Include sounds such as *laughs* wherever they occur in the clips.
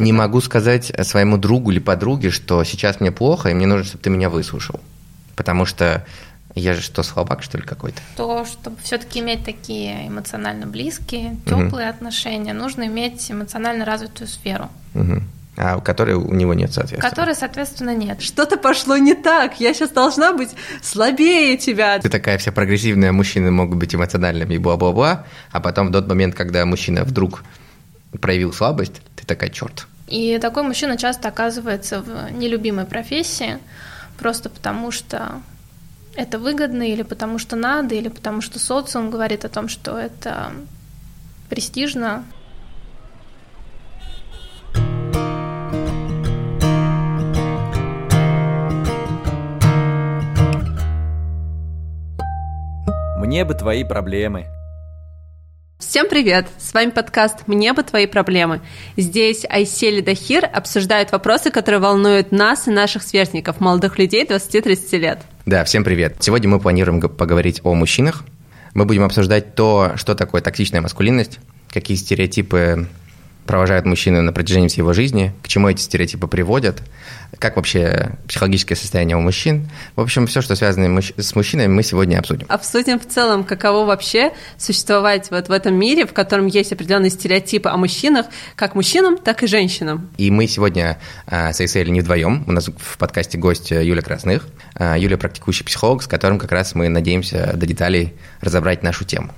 Не могу сказать своему другу или подруге, что сейчас мне плохо, и мне нужно, чтобы ты меня выслушал. Потому что я же что, слабак, что ли, какой-то? То, чтобы все-таки иметь такие эмоционально близкие, теплые угу. отношения, нужно иметь эмоционально развитую сферу. Угу. А у которой у него нет, соответственно. Которой, соответственно, нет. Что-то пошло не так. Я сейчас должна быть слабее тебя. Ты такая вся прогрессивная, мужчины могут быть эмоциональными и бла-бла-бла, а потом в тот момент, когда мужчина вдруг проявил слабость, ты такая, черт. И такой мужчина часто оказывается в нелюбимой профессии, просто потому что это выгодно, или потому что надо, или потому что социум говорит о том, что это престижно. Мне бы твои проблемы. Всем привет! С вами подкаст «Мне бы твои проблемы». Здесь Айсели Дахир обсуждает вопросы, которые волнуют нас и наших сверстников, молодых людей 20-30 лет. Да, всем привет. Сегодня мы планируем поговорить о мужчинах. Мы будем обсуждать то, что такое токсичная маскулинность, какие стереотипы провожают мужчину на протяжении всей его жизни, к чему эти стереотипы приводят, как вообще психологическое состояние у мужчин. В общем, все, что связано с мужчинами, мы сегодня обсудим. Обсудим в целом, каково вообще существовать вот в этом мире, в котором есть определенные стереотипы о мужчинах, как мужчинам, так и женщинам. И мы сегодня э, с Эйсель не вдвоем. У нас в подкасте гость Юля Красных. Э, Юля практикующий психолог, с которым как раз мы надеемся до деталей разобрать нашу тему.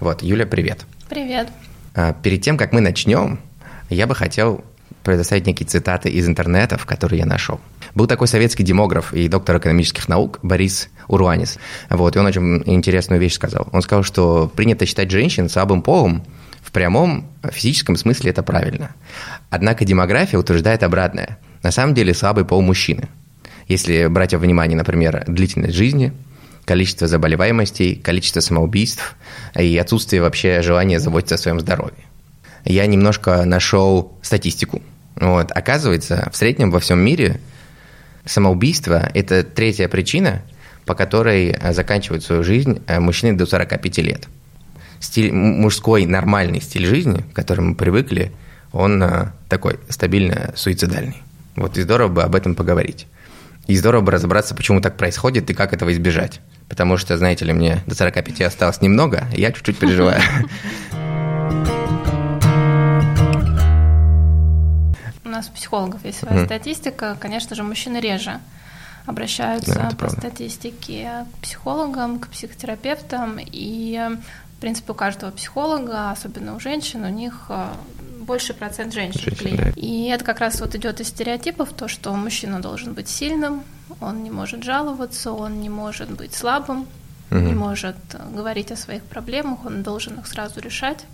Вот, Юля, привет. Привет. А, перед тем, как мы начнем, я бы хотел предоставить некие цитаты из интернетов, которые я нашел. Был такой советский демограф и доктор экономических наук Борис Уруанис. Вот, и он очень интересную вещь сказал. Он сказал, что принято считать женщин слабым полом, в прямом физическом смысле это правильно. Однако демография утверждает обратное. На самом деле слабый пол мужчины. Если брать во внимание, например, длительность жизни, количество заболеваемостей, количество самоубийств и отсутствие вообще желания заботиться о своем здоровье. Я немножко нашел статистику. Вот. Оказывается, в среднем во всем мире самоубийство – это третья причина, по которой заканчивают свою жизнь э, мужчины до 45 лет. Стиль, мужской нормальный стиль жизни, к которому мы привыкли, он э, такой стабильно суицидальный. Вот и здорово бы об этом поговорить. И здорово бы разобраться, почему так происходит и как этого избежать. Потому что, знаете ли, мне до 45 осталось немного, и я чуть-чуть переживаю. У нас у психологов есть своя статистика. Конечно же, мужчины реже обращаются да, по правда. статистике к психологам, к психотерапевтам. И, в принципе, у каждого психолога, особенно у женщин, у них э, больше процент женщин, женщин Да. И это как раз вот идет из стереотипов, то, что мужчина должен быть сильным, он не может жаловаться, он не может быть слабым, угу. не может говорить о своих проблемах, он должен их сразу решать.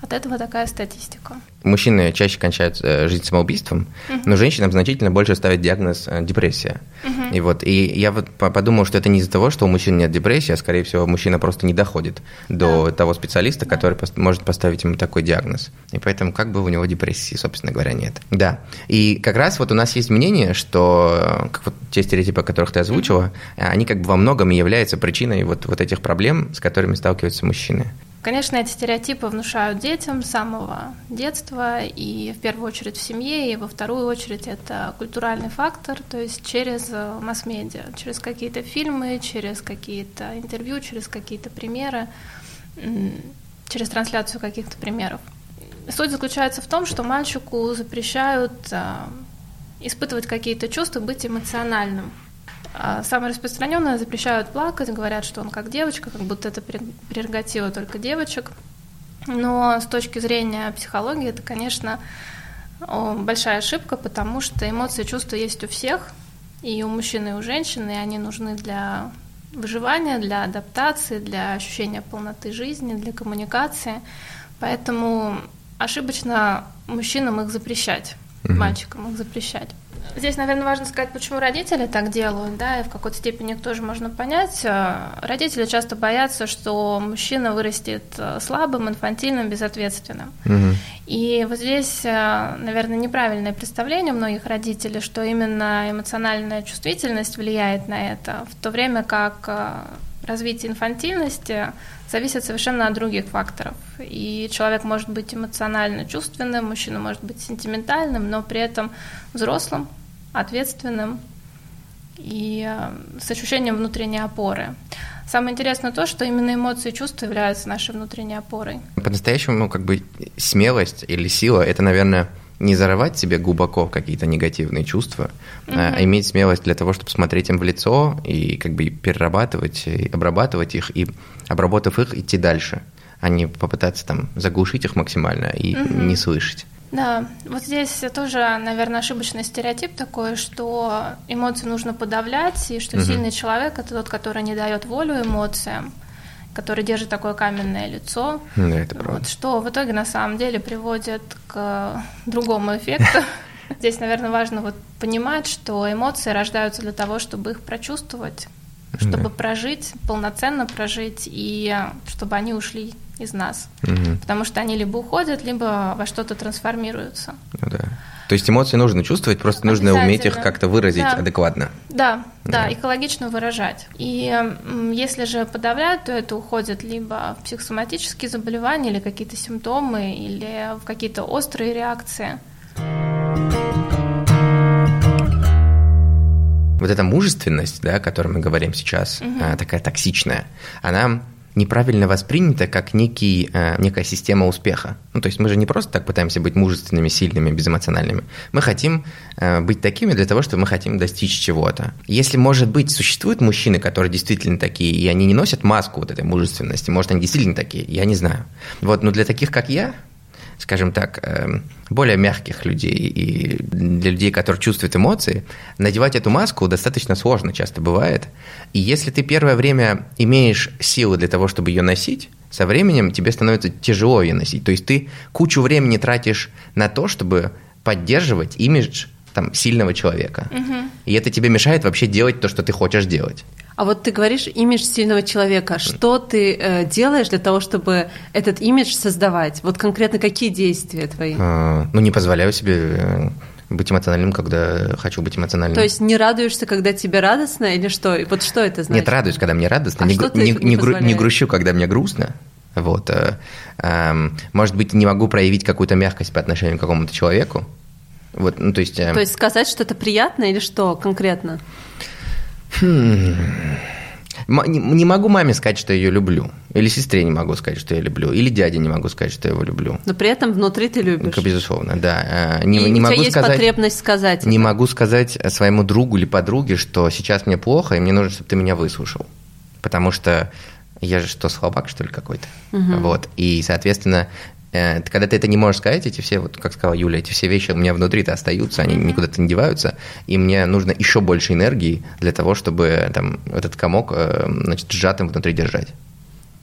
От этого такая статистика. Мужчины чаще кончают э, жизнь самоубийством, uh но женщинам значительно больше ставят диагноз э, депрессия. uh И вот и я вот подумал, что это не из-за того, что у мужчин нет депрессии, а скорее всего мужчина просто не доходит до да. того специалиста, да. который может поставить ему такой диагноз. И поэтому как бы у него депрессии, собственно говоря, нет. Да. И как раз вот у нас есть мнение, что э, как вот те стереотипы, о которых ты озвучила, uh они как бы во многом являются причиной вот, вот этих проблем, с которыми сталкиваются мужчины. Конечно, эти стереотипы внушают детям с самого детства, и в первую очередь в семье, и во вторую очередь это культуральный фактор, то есть через э, масс-медиа, через какие-то фильмы, через какие-то интервью, через какие-то примеры, через трансляцию каких-то примеров. Суть заключается в том, что мальчику запрещают э, испытывать какие-то чувства, быть эмоциональным. А самое распространенное запрещают плакать, говорят, что он как девочка, как будто это прерогатива только девочек. Но с точки зрения психологии это, конечно, большая ошибка, потому что эмоции чувства есть у всех, и у мужчин, и у женщин, и они нужны для выживания, для адаптации, для ощущения полноты жизни, для коммуникации. Поэтому ошибочно мужчинам их запрещать, угу. мальчикам их запрещать. Здесь, наверное, важно сказать, почему родители так делают, да, и в какой-то степени их тоже можно понять. Э, родители часто боятся, что мужчина вырастет э, слабым, инфантильным, безответственным. Угу. И вот здесь, э, наверное, неправильное представление у многих родителей, что именно эмоциональная чувствительность влияет на это, в то время как развитие инфантильности зависит совершенно от других факторов. И человек может быть эмоционально чувственным, мужчина может быть сентиментальным, но при этом взрослым, ответственным и э, с ощущением внутренней опоры. Самое интересное то, что именно эмоции и чувства являются нашей внутренней опорой. По-настоящему, ну, как бы смелость или сила – это, наверное, не зарывать себе глубоко какие-то негативные чувства, угу. а иметь смелость для того, чтобы смотреть им в лицо и как бы перерабатывать, и обрабатывать их, и обработав их, идти дальше, а не попытаться там заглушить их максимально и угу. не слышать. Да, вот здесь тоже, наверное, ошибочный стереотип такой, что эмоции нужно подавлять, и что угу. сильный человек это тот, который не дает волю эмоциям, который держит такое каменное лицо. Да, это правда. Вот, что в итоге на самом деле приводит к другому эффекту. *laughs* Здесь, наверное, важно вот понимать, что эмоции рождаются для того, чтобы их прочувствовать, чтобы да. прожить, полноценно прожить, и чтобы они ушли из нас. Угу. Потому что они либо уходят, либо во что-то трансформируются. Ну да. То есть эмоции нужно чувствовать, просто нужно уметь их как-то выразить да. адекватно. Да, да, да, экологично выражать. И если же подавляют, то это уходит либо в психосоматические заболевания, или какие-то симптомы, или в какие-то острые реакции. Вот эта мужественность, да, о которой мы говорим сейчас, угу. такая токсичная, она неправильно воспринято как некий, э, некая система успеха. Ну, то есть мы же не просто так пытаемся быть мужественными, сильными, безэмоциональными. Мы хотим э, быть такими для того, чтобы мы хотим достичь чего-то. Если, может быть, существуют мужчины, которые действительно такие, и они не носят маску вот этой мужественности, может, они действительно такие, я не знаю. Вот, но для таких, как я, скажем так, эм, более мягких людей и для людей, которые чувствуют эмоции, надевать эту маску достаточно сложно часто бывает. И если ты первое время имеешь силы для того, чтобы ее носить, со временем тебе становится тяжело ее носить. То есть ты кучу времени тратишь на то, чтобы поддерживать имидж там, сильного человека. Угу. И это тебе мешает вообще делать то, что ты хочешь делать. А вот ты говоришь имидж сильного человека. Что ты э, делаешь для того, чтобы этот имидж создавать? Вот конкретно какие действия твои? А, ну, не позволяю себе э, быть эмоциональным, когда хочу быть эмоциональным. То есть не радуешься, когда тебе радостно, или что? И вот что это значит? Нет, радуюсь, когда мне радостно. А не, что не, не, гру, не грущу, когда мне грустно. Вот. Э, э, может быть, не могу проявить какую-то мягкость по отношению к какому-то человеку. Вот, ну, то есть... Э, то есть сказать что-то приятное или что конкретно? Хм. Не могу маме сказать, что я ее люблю. Или сестре не могу сказать, что я люблю. Или дяде не могу сказать, что я его люблю. Но при этом внутри ты любишь. Безусловно, да. Э, не, И не у могу тебя есть сказать, потребность сказать. Не это. могу сказать своему другу или подруге, что сейчас мне плохо, и мне нужно, чтобы ты меня выслушал. Потому что я же что, слабак, что ли, какой-то? Угу. Вот. И, соответственно, когда ты это не можешь сказать, эти все, вот как сказала Юля, эти все вещи у меня внутри-то остаются, они никуда-то не деваются, и мне нужно еще больше энергии для того, чтобы там, этот комок э, значит, сжатым внутри держать.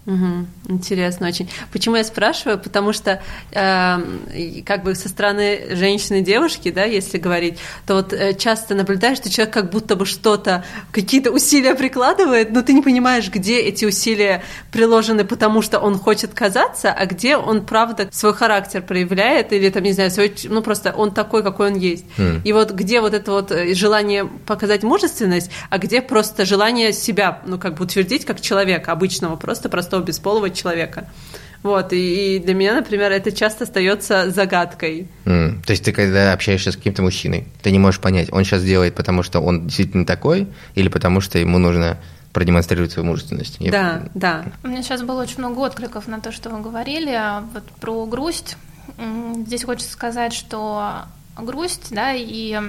Угу, интересно очень. Почему я спрашиваю? Потому что э, как бы со стороны женщины девушки, да, если говорить, то вот э, часто наблюдаешь, что человек как будто бы что-то, какие-то усилия прикладывает, но ты не понимаешь, где эти усилия приложены, потому что он хочет казаться, а где он правда свой характер проявляет или там не знаю, свой, ну просто он такой, какой он есть. Mm. И вот где вот это вот э, желание показать мужественность, а где просто желание себя, ну как бы утвердить как человека обычного, просто простого простого бесполого человека. Вот, и, и для меня, например, это часто остается загадкой. Mm. То есть ты когда общаешься с каким-то мужчиной, ты не можешь понять, он сейчас делает, потому что он действительно такой, или потому что ему нужно продемонстрировать свою мужественность. Да, Я... да. У меня сейчас было очень много откликов на то, что вы говорили, а вот про грусть. Здесь хочется сказать, что грусть, да, и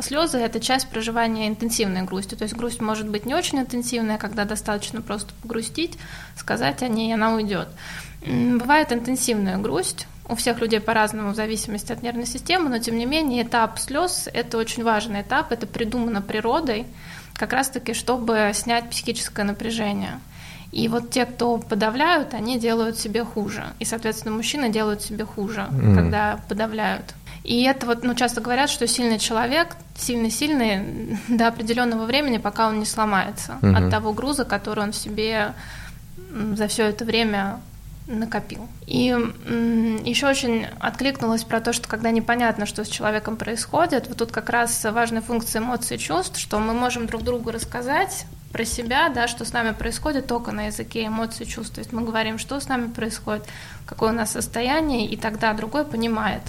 Слезы – это часть проживания интенсивной грусти. То есть грусть может быть не очень интенсивная, когда достаточно просто погрустить, сказать о ней, и она уйдет. Бывает интенсивная грусть, у всех людей по-разному в зависимости от нервной системы, но тем не менее этап слез – это очень важный этап, это придумано природой, как раз-таки, чтобы снять психическое напряжение. И вот те, кто подавляют, они делают себе хуже. И, соответственно, мужчины делают себе хуже, mm. когда подавляют. И это вот, ну, часто говорят, что сильный человек, сильный-сильный *laughs* до определенного времени, пока он не сломается угу. от того груза, который он в себе за все это время накопил. И еще очень откликнулось про то, что когда непонятно, что с человеком происходит, вот тут как раз важная функция эмоций и чувств, что мы можем друг другу рассказать про себя, да, что с нами происходит только на языке эмоций, чувств. То есть мы говорим, что с нами происходит, какое у нас состояние, и тогда другой понимает,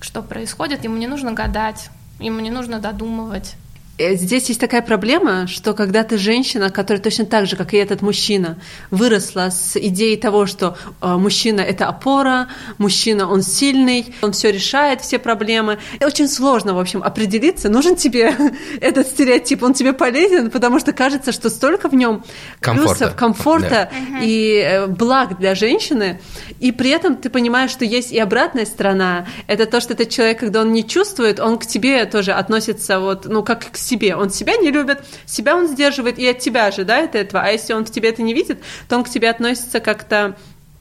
что происходит. Ему не нужно гадать, ему не нужно додумывать. Э, здесь есть такая проблема, что когда ты женщина, которая точно так же, как и этот мужчина, выросла с идеей того, что э, мужчина это опора, мужчина он сильный, он все решает, все проблемы. И очень сложно, в общем, определиться, нужен тебе *laughs* этот стереотип, он тебе полезен, потому что кажется, что столько в нем плюсов, комфорта да. и э, благ для женщины, и при этом ты понимаешь, что есть и обратная сторона. Это то, что этот человек, когда он не чувствует, он к тебе тоже относится вот, ну, как к себе. Он себя не любит, себя он сдерживает и от тебя ожидает этого. А если он в тебе это не видит, то он к тебе относится как-то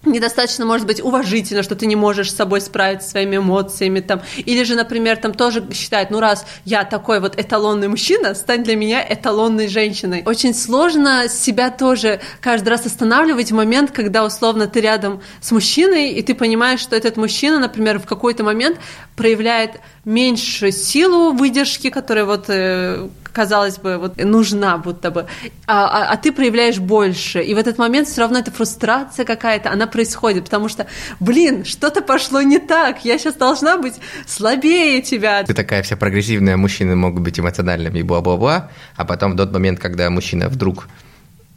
недостаточно, может быть, уважительно, что ты не можешь с собой справиться своими эмоциями, там, или же, например, там тоже считает, ну, раз я такой вот эталонный мужчина, стань для меня эталонной женщиной. Очень сложно себя тоже каждый раз останавливать в момент, когда, условно, ты рядом с мужчиной, и ты понимаешь, что этот мужчина, например, в какой-то момент проявляет меньше силу выдержки, которая вот э, казалось бы, вот нужна будто бы, а, а, а ты проявляешь больше. И в этот момент все равно эта фрустрация какая-то, она происходит, потому что, блин, что-то пошло не так, я сейчас должна быть слабее тебя. Ты такая вся прогрессивная, мужчины могут быть эмоциональными бла-бла-бла, а потом в тот момент, когда мужчина вдруг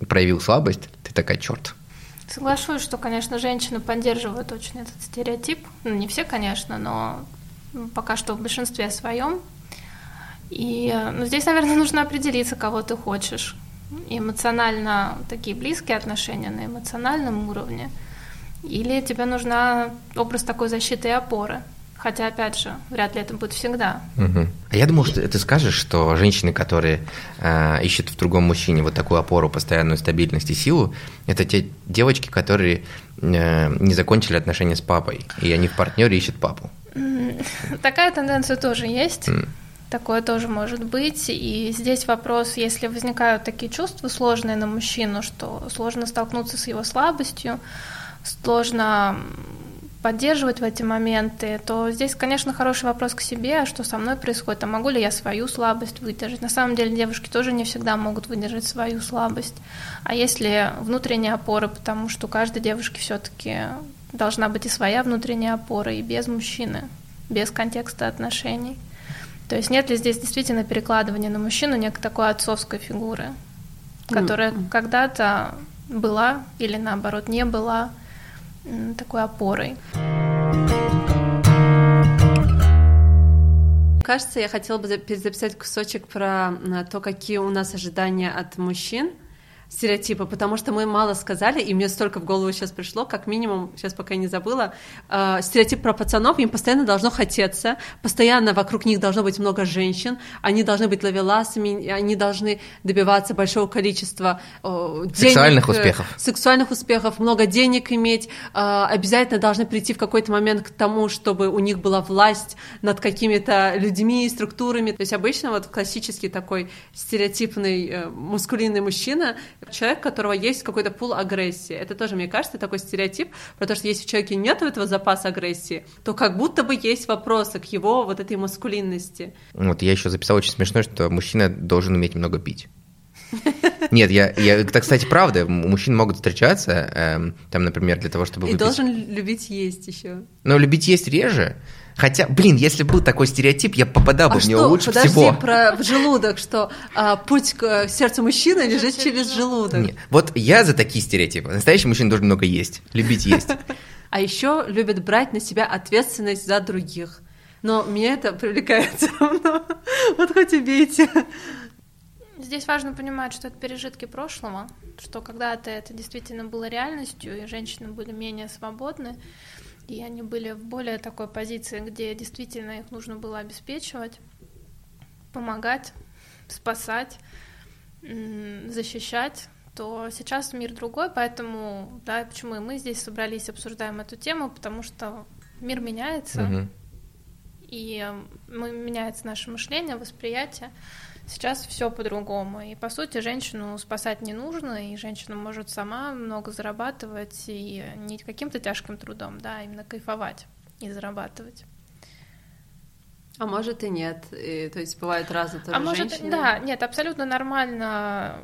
проявил слабость, ты такая, черт, Соглашусь, что, конечно, женщины поддерживают очень этот стереотип. Ну, не все, конечно, но пока что в большинстве своем. И ну, здесь, наверное, *laughs* нужно определиться, кого ты хочешь. Эмоционально такие близкие отношения на эмоциональном уровне. Или тебе нужна образ такой защиты и опоры. Хотя, опять же, вряд ли это будет всегда. Угу. А я думал, что ты скажешь, что женщины, которые э, ищут в другом мужчине вот такую опору, постоянную стабильность и силу, это те девочки, которые э, не закончили отношения с папой, и они в партнере ищут папу. *laughs* Такая тенденция тоже есть. Mm. Такое тоже может быть. И здесь вопрос, если возникают такие чувства сложные на мужчину, что сложно столкнуться с его слабостью, сложно поддерживать в эти моменты, то здесь, конечно, хороший вопрос к себе, а что со мной происходит, а могу ли я свою слабость выдержать. На самом деле девушки тоже не всегда могут выдержать свою слабость. А если внутренняя опора, потому что у каждой девушки все-таки должна быть и своя внутренняя опора, и без мужчины, без контекста отношений. То есть нет ли здесь действительно перекладывания на мужчину некой такой отцовской фигуры, которая mm-hmm. когда-то была или наоборот не была такой опорой. Кажется, я хотела бы записать кусочек про то, какие у нас ожидания от мужчин стереотипы, потому что мы мало сказали, и мне столько в голову сейчас пришло, как минимум, сейчас пока не забыла, э, стереотип про пацанов, им постоянно должно хотеться, постоянно вокруг них должно быть много женщин, они должны быть ловеласами, они должны добиваться большого количества э, денег, сексуальных успехов, сексуальных успехов, много денег иметь, э, обязательно должны прийти в какой-то момент к тому, чтобы у них была власть над какими-то людьми, структурами. То есть обычно вот классический такой стереотипный э, мускулинный мужчина человек, у которого есть какой-то пул агрессии. Это тоже, мне кажется, такой стереотип, потому что если в человеке нет этого запаса агрессии, то как будто бы есть вопросы к его вот этой маскулинности. Вот я еще записал очень смешно, что мужчина должен уметь много пить. *laughs* Нет, я, я, это, кстати, правда. Мужчины могут встречаться, э, там, например, для того, чтобы выпить. И должен любить есть еще. Но любить есть реже. Хотя, блин, если был такой стереотип, я попадал бы а в него что? лучше Подожди, всего. про в желудок, что а, путь к сердцу мужчины лежит через желудок. Нет. Вот я за такие стереотипы. Настоящий мужчина должен много есть, любить есть. *laughs* А еще любит брать на себя ответственность за других. Но меня это привлекает все *laughs* равно. Вот хоть убейте. Здесь важно понимать, что это пережитки прошлого, что когда-то это действительно было реальностью, и женщины были менее свободны и они были в более такой позиции, где действительно их нужно было обеспечивать, помогать, спасать, защищать, то сейчас мир другой, поэтому, да, почему и мы здесь собрались, обсуждаем эту тему, потому что мир меняется, угу. и меняется наше мышление, восприятие, Сейчас все по-другому. И, по сути, женщину спасать не нужно, и женщина может сама много зарабатывать, и не каким-то тяжким трудом, да, а именно кайфовать и зарабатывать. А может и нет. И, то есть бывает разные тоже а женщины. может, да, нет, абсолютно нормально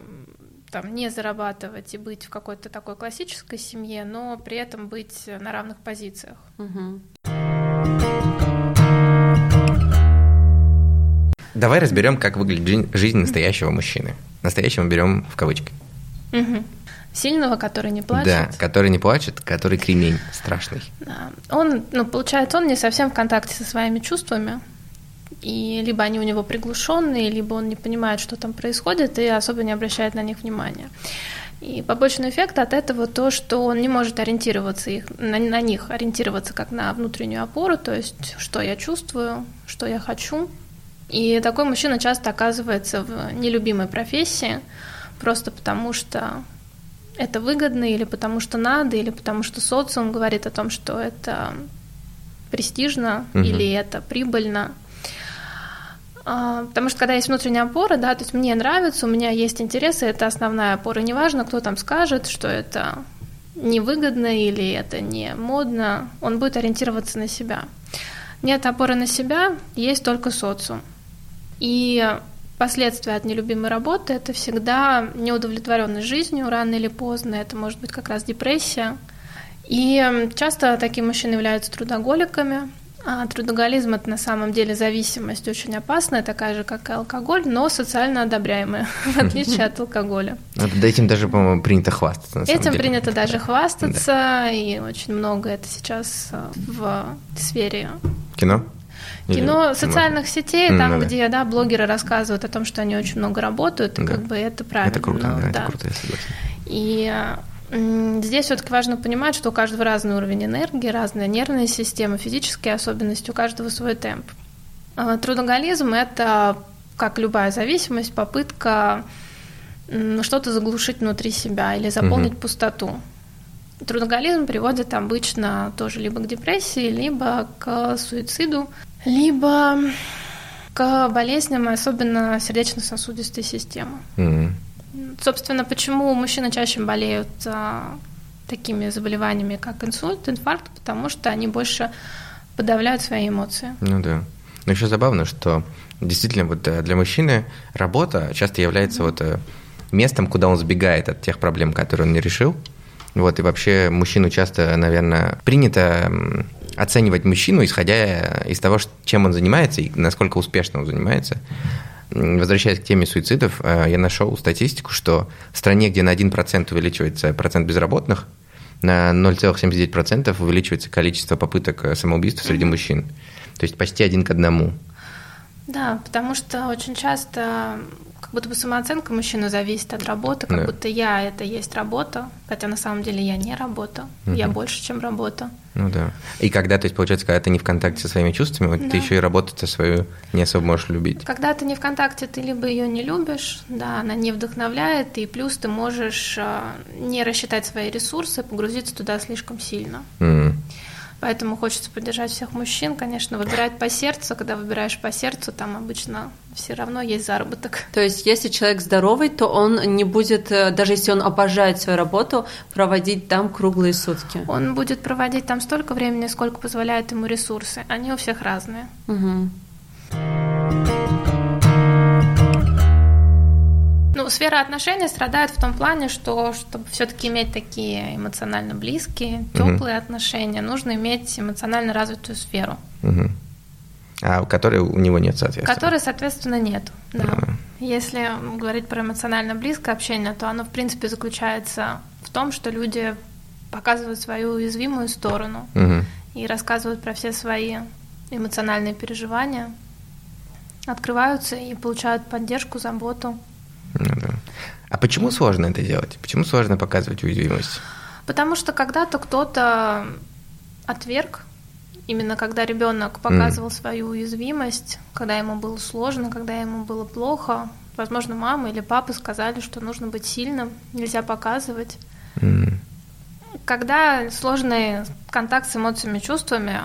там не зарабатывать и быть в какой-то такой классической семье, но при этом быть на равных позициях. Мгм. Давай разберем, как выглядит жи- жизнь настоящего мужчины. Настоящего берем в кавычки. Мгм. Сильного, который не плачет. Да, который не плачет, который кремень страшный. Да. Он, ну, получается, он не совсем в контакте со своими чувствами. И либо они у него приглушенные, либо он не понимает, что там происходит, и особо не обращает на них внимания. И побочный эффект от этого то, что он не может ориентироваться их, на, на них, ориентироваться как на внутреннюю опору, то есть что я чувствую, что я хочу. И такой мужчина часто оказывается в нелюбимой профессии, просто потому что это выгодно, или потому что надо, или потому что социум говорит о том, что это престижно, Мгм. или это прибыльно. А, Потому что когда есть внутренняя опора, да, то есть мне нравится, у меня есть интересы, это основная опора. Неважно, кто там скажет, что это невыгодно или это не модно, он будет ориентироваться на себя. Нет опоры на себя, есть только социум. И последствия от нелюбимой работы это всегда неудовлетворенность жизнью рано или поздно, это может быть как раз депрессия. И часто такие мужчины являются трудоголиками. А трудоголизм это на самом деле зависимость очень опасная, такая же, как и алкоголь, но социально одобряемая, *laughs* в отличие от алкоголя. Да этим даже, по-моему, принято хвастаться. Этим принято даже хвастаться, и очень много это сейчас э, в сфере Кино? Или- кино, социальных сетей, М, там, ну да. где да, блогеры рассказывают о том, что они очень много работают, и Да. как бы это правильно. Это круто, ну, да, это да. круто, я согласен. И здесь все-таки важно понимать, что у каждого разный уровень энергии, разная нервная система, физические особенности, у каждого свой темп. А, Трудоголизм – это, как любая зависимость, попытка что-то заглушить внутри себя или заполнить Мгм. пустоту. Трудоголизм приводит обычно тоже либо к депрессии, либо к суициду, либо к болезням, особенно сердечно-сосудистой системы. М. Собственно, почему мужчины чаще болеют а, такими заболеваниями, как инсульт, инфаркт, потому что они больше подавляют свои эмоции. Ну да. Но еще забавно, что действительно вот э, для мужчины работа часто является вот э, местом, куда он сбегает от тех проблем, которые он не решил. Вот, и вообще мужчину часто, наверное, принято оценивать мужчину, исходя из того, чем он занимается и насколько успешно он занимается. Возвращаясь к теме суицидов, э, я нашел статистику, что в стране, где на 1% увеличивается процент безработных, на 0,79% увеличивается количество попыток э, самоубийства среди мужчин. То есть почти один к одному. Да, потому что очень часто как будто бы самооценка мужчины зависит от работы, как Да. будто я это есть работа, хотя на самом деле я не работа, я Мгм. больше, чем работа. Ну да. И когда, то есть, получается, когда ты не в контакте со своими чувствами, вот Да. ты еще и работу-то свою не особо можешь любить. Когда ты не в контакте, ты либо ее не любишь, да, она не вдохновляет, и плюс ты можешь а, не рассчитать свои ресурсы, погрузиться туда слишком сильно. М. Поэтому хочется поддержать всех мужчин, конечно, выбирать по сердцу. Когда выбираешь по сердцу, там обычно все равно есть заработок. То есть, если человек здоровый, то он не будет, э, даже если он обожает свою работу, проводить там круглые сутки. Он будет проводить там столько времени, сколько позволяют ему ресурсы. Они у всех разные. Мгм. Сфера отношений страдает в том плане, что чтобы все-таки иметь такие эмоционально близкие, теплые отношения, нужно иметь эмоционально развитую сферу, Мгм. А которой у него нет, соответственно. которой, соответственно, нет. Да. Ага. Если говорить про эмоционально близкое общение, то оно, в принципе, заключается в том, что люди показывают свою уязвимую сторону Мгм. и рассказывают про все свои эмоциональные переживания, открываются и получают поддержку, заботу. Ну да. А почему сложно это делать? Почему сложно показывать уязвимость? Потому что когда-то кто-то отверг, именно когда ребенок показывал свою уязвимость, когда ему было сложно, когда ему было плохо, возможно, мама или папа сказали, что нужно быть сильным, нельзя показывать. М. Когда сложный контакт с эмоциями, чувствами,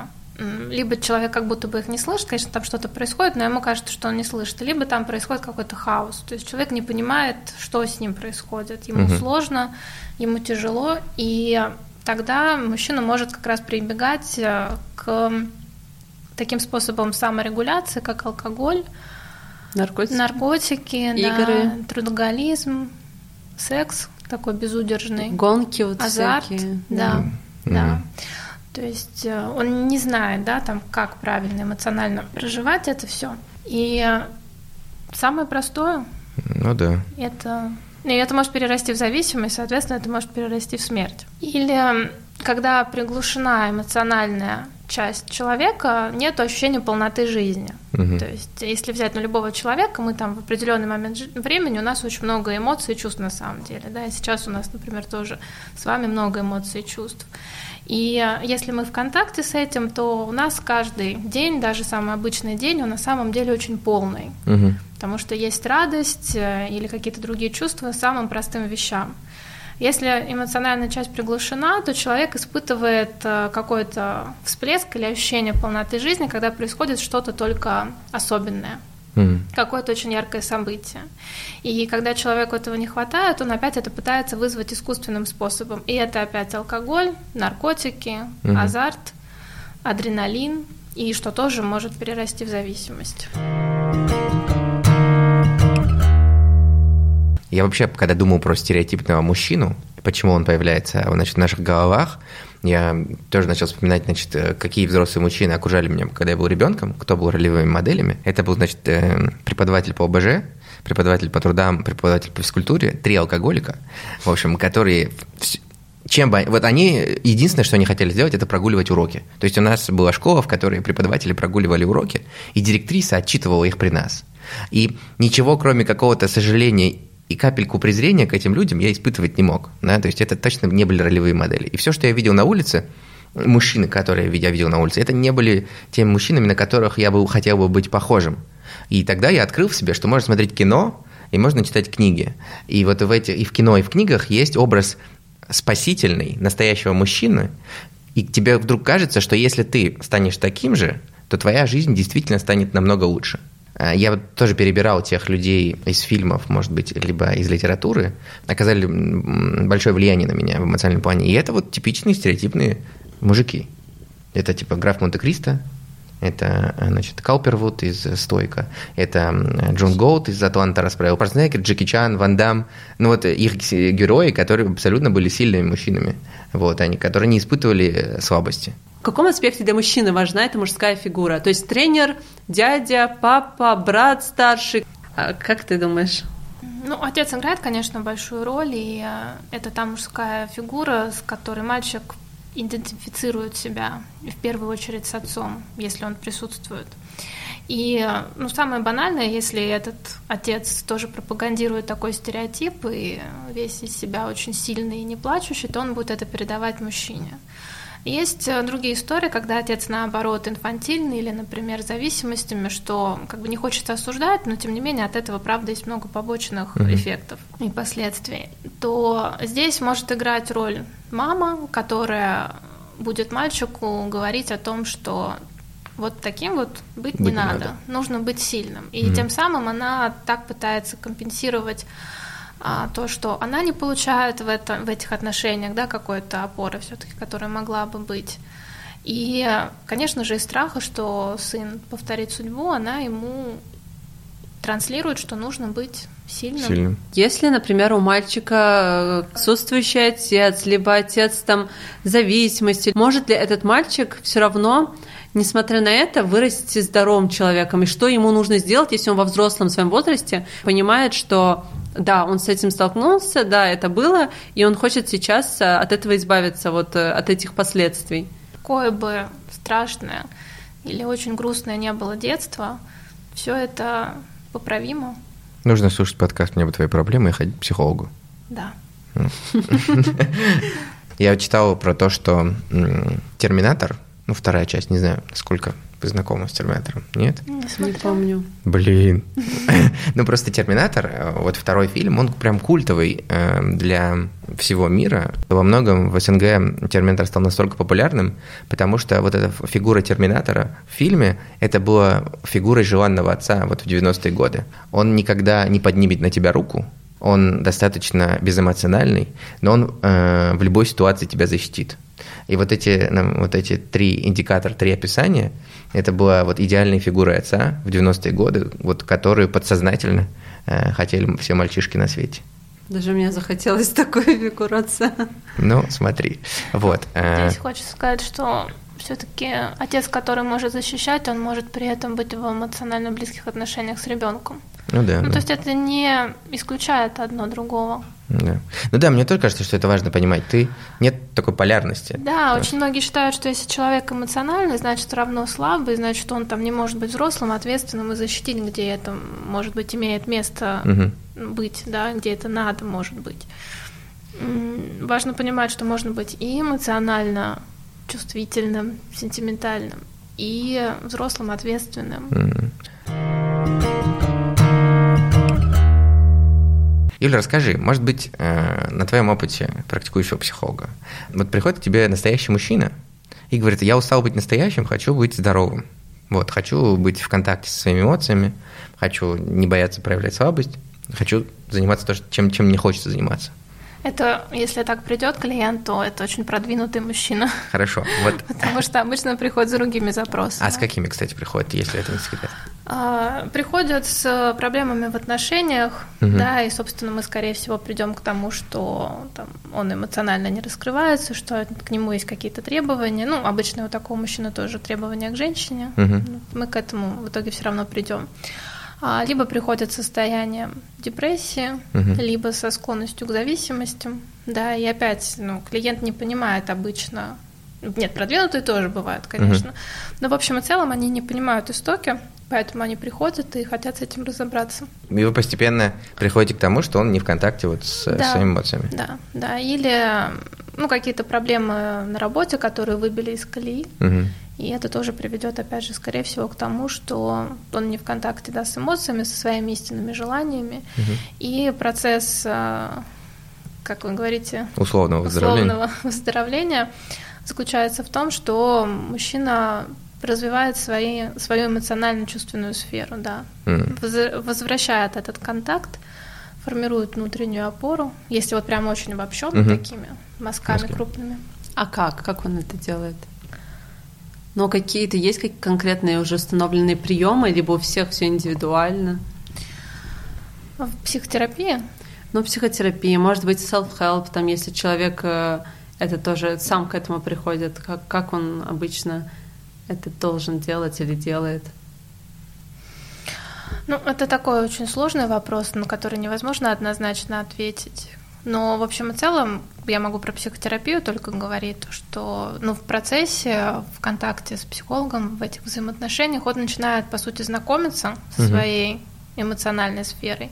либо человек как будто бы их не слышит, конечно, там что-то происходит, но ему кажется, что он не слышит, либо там происходит какой-то хаос. То есть человек не понимает, что с ним происходит. Ему Мгм. сложно, ему тяжело, и тогда мужчина может как раз прибегать э, к таким способам саморегуляции, как алкоголь, Наркотики. наркотики, да, Игры. трудоголизм, секс такой безудержный. Гонки вот Азарт, всякие. да, Мгм. да. То есть э, он не знает, да, там, как правильно эмоционально проживать это все. И самое простое Ну да. это... И это может перерасти в зависимость, соответственно, это может перерасти в смерть. Или когда приглушена эмоциональная часть человека, нет ощущения полноты жизни. Мгм. То есть, если взять на любого человека, мы там в определенный момент времени, у нас очень много эмоций и чувств на самом деле. Да? И сейчас у нас, например, тоже с вами много эмоций и чувств. И э, если мы в контакте с этим, то у нас каждый день, даже самый обычный день, он на самом деле очень полный. Мгм. Потому что есть радость э, или какие-то другие чувства самым простым вещам. Если эмоциональная часть приглушена, то человек испытывает э, какой-то всплеск или ощущение полноты жизни, когда происходит что-то только особенное Какое-то очень яркое событие. И когда человеку этого не хватает, он опять это пытается вызвать искусственным способом. И это опять алкоголь, наркотики, Мгм. азарт, адреналин, и что тоже может перерасти в зависимость. Я вообще, когда думал про стереотипного мужчину, почему он появляется значит, в наших головах, я тоже начал вспоминать, значит, э, какие взрослые мужчины окружали меня, когда я был ребенком, кто был ролевыми моделями. Это был, значит, э, преподаватель по ОБЖ, преподаватель по трудам, преподаватель по физкультуре, три алкоголика, в общем, которые чем бы, вот они, единственное, что они хотели сделать, это прогуливать уроки. То есть у нас была школа, в которой преподаватели прогуливали уроки, и директриса отчитывала их при нас. И ничего, кроме какого-то сожаления и капельку презрения к этим людям я испытывать не мог. Да? То есть это точно не были ролевые модели. И все, что я видел на улице, мужчины, которые я видел на улице, это не были теми мужчинами, на которых я бы хотел бы быть похожим. И тогда я открыл в себе, что можно смотреть кино, и можно читать книги. И вот в эти, и в кино, и в книгах есть образ спасительный, настоящего мужчины, и тебе вдруг кажется, что если ты станешь таким же, то твоя жизнь действительно станет намного лучше. А, Я вот тоже перебирал тех людей из фильмов, может быть, либо из литературы, оказали большое влияние на меня в эмоциональном плане. И это вот типичные стереотипные мужики. Это типа граф Монте-Кристо, это, значит, Каупервуд из «Стойка», это Джон Гоут из «Атланта расправил», Парснекер, Джеки Чан, Ван Дам. Ну вот их герои, которые абсолютно были сильными мужчинами, вот, они, которые не испытывали э, слабости. В каком аспекте для мужчины важна эта мужская фигура? То есть тренер, дядя, папа, брат старший. А как ты думаешь? Ну, отец играет, конечно, большую роль, и э, это та мужская фигура, с которой мальчик идентифицирует себя, в первую очередь с отцом, если он присутствует. И, э, ну, самое банальное, если этот отец тоже пропагандирует такой стереотип и весь из себя очень сильный и не плачущий, то он будет это передавать мужчине. Есть э, другие истории, когда отец, наоборот, инфантильный или, например, зависимостями, что как бы не хочется осуждать, но, тем не менее, от этого, правда, есть много побочных Мгм. эффектов и последствий, то здесь может играть роль мама, которая будет мальчику говорить о том, что вот таким вот быть, не Быть не надо. надо. нужно быть сильным. И Мгм. тем самым она так пытается компенсировать а, то, что она не получает в, это, в этих отношениях, да, какой-то опоры все-таки, которая могла бы быть. И, конечно же, из страха, что сын повторит судьбу, она ему транслирует, что нужно быть сильным. Сильным. Если, например, у мальчика э, отсутствующий отец, либо отец там зависимости, может ли этот мальчик все равно, несмотря на это, вырасти здоровым человеком? И что ему нужно сделать, если он во взрослом своем возрасте понимает, что да, он с этим столкнулся, да, это было, и он хочет сейчас э, от этого избавиться, вот э, от этих последствий. Какое бы страшное или очень грустное не было детство, все это поправимо, Нужно слушать подкаст «Мне бы твои проблемы» и ходить к психологу. да. *laughs* Я читал про то, что «Терминатор», ну, вторая часть, не знаю, насколько вы знакомы с «Терминатором», нет? Не Не смотрела. помню. Блин. *laughs* Ну, просто «Терминатор», э, вот второй фильм, он прям культовый э, для всего мира. Во многом в СНГ «Терминатор» стал настолько популярным, потому что вот эта фигура «Терминатора» в фильме, это была фигурой желанного отца вот в 90-е годы. Он никогда не поднимет на тебя руку, он достаточно безэмоциональный, но он э, в любой ситуации тебя защитит. И вот эти, вот эти три индикатора, три описания, это была вот идеальная фигура отца в 90-е годы, вот, которую подсознательно э, хотели все мальчишки на свете. Даже мне захотелось *laughs* такой фигураться. Ну, смотри. Вот. э, Здесь хочется сказать, что все-таки отец, который может защищать, он может при этом быть в эмоционально близких отношениях с ребенком. Ну да. Ну, да. то есть это не исключает одно другого. Да. Ну да, мне тоже кажется, что это важно понимать. Ты нет такой полярности. Да, очень многие считают, что если человек эмоциональный, значит равно слабый, значит он там не может быть взрослым, ответственным и защитить, где это может быть имеет место угу. быть, да, где это надо, может быть. Важно понимать, что можно быть и эмоционально чувствительным, сентиментальным, и взрослым, ответственным. Юля, расскажи, может быть, э, на твоем опыте практикующего психолога, вот приходит к тебе настоящий мужчина и говорит, я устал быть настоящим, хочу быть здоровым. Вот, хочу быть в контакте со своими эмоциями, хочу не бояться проявлять слабость, хочу заниматься то, чем, чем мне хочется заниматься. Это, если так придет клиент, то это очень продвинутый мужчина. Хорошо. Вот. *laughs* Потому что обычно приходят с другими запросами. А с какими, кстати, приходят, если это не секрет? А, приходят с проблемами в отношениях, угу. да, и, собственно, мы, скорее всего, придем к тому, что там, он эмоционально не раскрывается, что к нему есть какие-то требования. Ну, обычно у такого мужчины тоже требования к женщине. Угу. Мы к этому в итоге все равно придем. А, либо приходят состоянием депрессии, угу. либо со склонностью к зависимостям. Да, и опять, ну, клиент не понимает обычно. Нет, продвинутые тоже бывают, конечно. Угу. Но в общем и целом они не понимают истоки, поэтому они приходят и хотят с этим разобраться. И вы постепенно приходите к тому, что он не в контакте вот с да, своими эмоциями. Да, да. Или ну, какие-то проблемы на работе, которые выбили из колеи. Угу. И это тоже приведет, опять же, скорее всего, к тому, что он не в контакте да, с эмоциями, со своими истинными желаниями. Угу. И процесс, а, как вы говорите, условного выздоровления. условного *laughs* выздоровления заключается в том, что мужчина развивает свои, свою эмоционально-чувственную сферу, да, mm. возвращает этот контакт, формирует внутреннюю опору, если вот прям очень обобщенно mm-hmm. такими мазками Мазки. крупными. А как? Как он это делает? Но какие-то есть какие конкретные уже установленные приемы, либо у всех все индивидуально? В психотерапии? Ну, психотерапия, может быть, self-help, там, если человек э, это тоже сам к этому приходит, как, как он обычно это должен делать или делает? Ну, это такой очень сложный вопрос, на который невозможно однозначно ответить. Но в общем и целом я могу про психотерапию только говорить, что ну, в процессе, в контакте с психологом, в этих взаимоотношениях он начинает, по сути, знакомиться со своей эмоциональной сферой,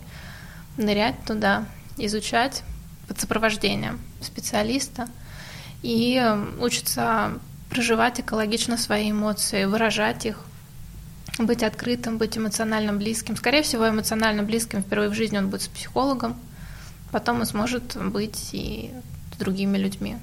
нырять туда, изучать под сопровождением специалиста и учится проживать экологично свои эмоции, выражать их, быть открытым, быть эмоционально близким. Скорее всего, эмоционально близким впервые в жизни он будет с психологом, потом он сможет быть и с другими людьми.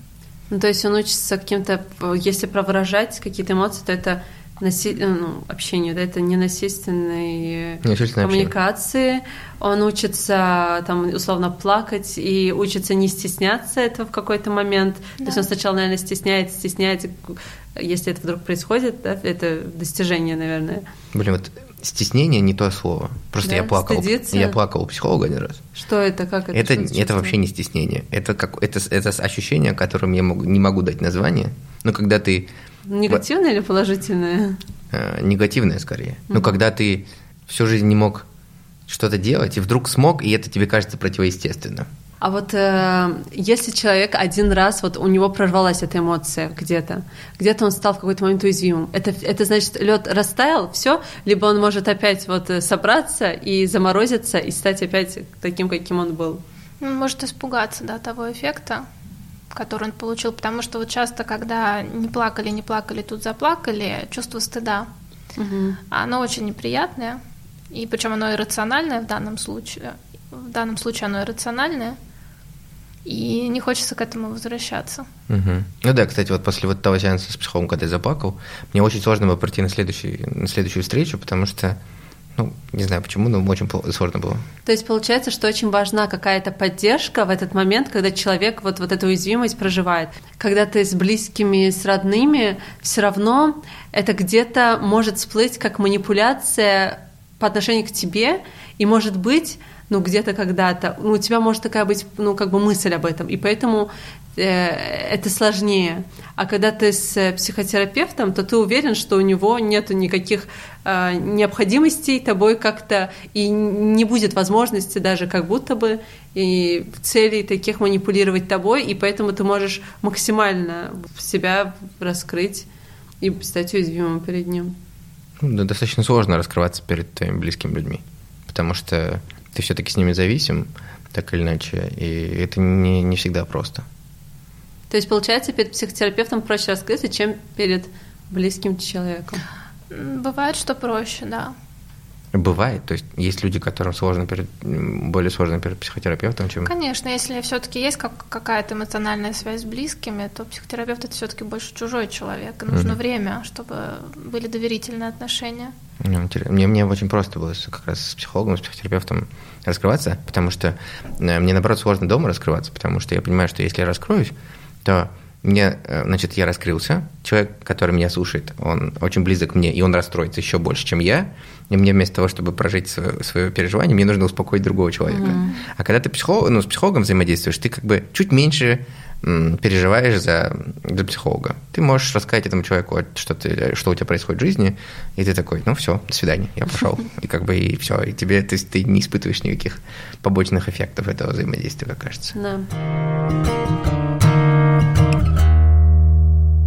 Ну, то есть он учится каким-то, если провыражать какие-то эмоции, то это наси... ну, общению, да, это не насильственной коммуникации. Общение. Он учится там условно плакать и учится не стесняться этого в какой-то момент. Да. То есть он сначала, наверное, стесняется, стесняется, если это вдруг происходит, да, это достижение, наверное. Блин, вот стеснение не то слово. Просто да? я плакал. Стыдиться? Я плакал у психолога один раз. Что это? Как это? Это, это вообще не стеснение. Это как это, это ощущение, которым я могу, не могу дать название. Но когда ты Негативное или положительное? Э, негативное скорее. Угу. Ну, когда ты всю жизнь не мог что-то делать, и вдруг смог, и это тебе кажется противоестественно. А вот э, если человек один раз, вот у него прорвалась эта эмоция где-то, где-то он стал в какой-то момент уязвимым, это, это значит, лед растаял, все, либо он может опять вот собраться и заморозиться и стать опять таким, каким он был. Он может испугаться, да, того эффекта, который он получил, потому что вот часто, когда не плакали, не плакали, тут заплакали, чувство стыда, угу. оно очень неприятное, и причем оно иррациональное в данном случае, в данном случае оно иррациональное, и не хочется к этому возвращаться. Угу. Ну да, кстати, вот после вот того сеанса с психологом, когда я заплакал, мне очень сложно было пройти на, следующий, на следующую встречу, потому что ну, не знаю почему, но очень сложно было. То есть получается, что очень важна какая-то поддержка в этот момент, когда человек вот, вот эту уязвимость проживает. Когда ты с близкими, с родными, все равно это где-то может всплыть как манипуляция по отношению к тебе, и, может быть, ну, где-то когда-то, ну, у тебя может такая быть, ну, как бы мысль об этом, и поэтому э, это сложнее. А когда ты с психотерапевтом, то ты уверен, что у него нету никаких э, необходимостей тобой как-то, и не будет возможности даже как будто бы и целей таких манипулировать тобой, и поэтому ты можешь максимально себя раскрыть и стать уязвимым перед ним. Ну, достаточно сложно раскрываться перед твоими близкими людьми, потому что ты все-таки с ними зависим, так или иначе, и это не, не всегда просто. То есть, получается, перед психотерапевтом проще раскрыться, чем перед близким человеком? Бывает, что проще, да. Бывает, то есть есть люди, которым сложно перед, более сложно перед психотерапевтом, чем... Конечно, если все-таки есть как, какая-то эмоциональная связь с близкими, то психотерапевт это все-таки больше чужой человек, и нужно mm-hmm. время, чтобы были доверительные отношения. Мне, мне очень просто было как раз с психологом, с психотерапевтом раскрываться, потому что э, мне, наоборот, сложно дома раскрываться, потому что я понимаю, что если я раскроюсь, то мне, э, значит, я раскрылся, человек, который меня слушает, он очень близок мне, и он расстроится еще больше, чем я, и мне вместо того, чтобы прожить свое, свое переживание, мне нужно успокоить другого человека. Mm-hmm. А когда ты психолог, ну, с психологом взаимодействуешь, ты как бы чуть меньше м, переживаешь за, за психолога. Ты можешь рассказать этому человеку, что, ты, что у тебя происходит в жизни, и ты такой, ну все, до свидания, я пошел. *laughs* И как бы и все, и тебе ты, ты не испытываешь никаких побочных эффектов этого взаимодействия, как кажется. Да.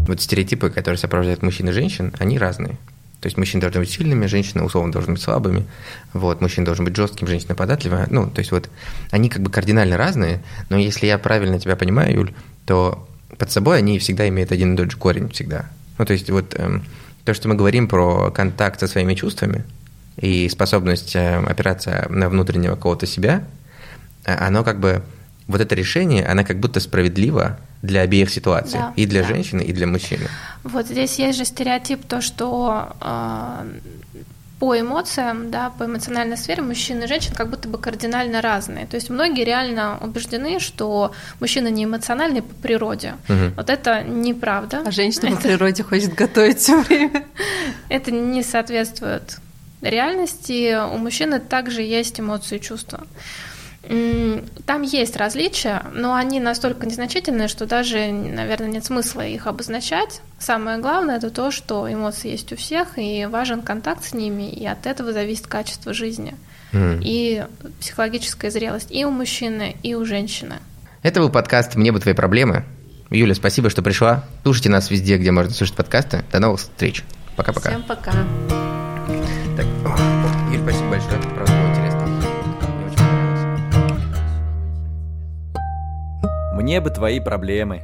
Вот стереотипы, которые сопровождают мужчин и женщин, они разные. То есть мужчины должны быть сильными, женщины условно должны быть слабыми. Вот, мужчина должен быть жестким, женщина податливая. Ну, то есть вот они как бы кардинально разные, но если я правильно тебя понимаю, Юль, то под собой они всегда имеют один и тот же корень всегда. Ну, то есть вот эм, то, что мы говорим про контакт со своими чувствами и способность э, опираться на внутреннего кого-то себя, э, оно как бы, вот это решение, оно как будто справедливо для обеих ситуаций, да, и для да. женщины, и для мужчины. Вот здесь есть же стереотип, то, что э, по эмоциям, да, по эмоциональной сфере мужчины и женщины как будто бы кардинально разные. То есть многие реально убеждены, что мужчина не эмоциональный по природе. Угу. Вот это неправда. А женщина это... по природе хочет готовить все время. *laughs* Это не соответствует реальности. У мужчины также есть эмоции и чувства. Там есть различия, но они настолько незначительные, что даже, наверное, нет смысла их обозначать. Самое главное это то, что эмоции есть у всех, и важен контакт с ними, и от этого зависит качество жизни mm. и психологическая зрелость и у мужчины, и у женщины. Это был подкаст «Мне бы твои проблемы». Юля, спасибо, что пришла. Слушайте нас везде, где можно слушать подкасты. До новых встреч. Пока-пока. Всем пока. Мне бы твои проблемы.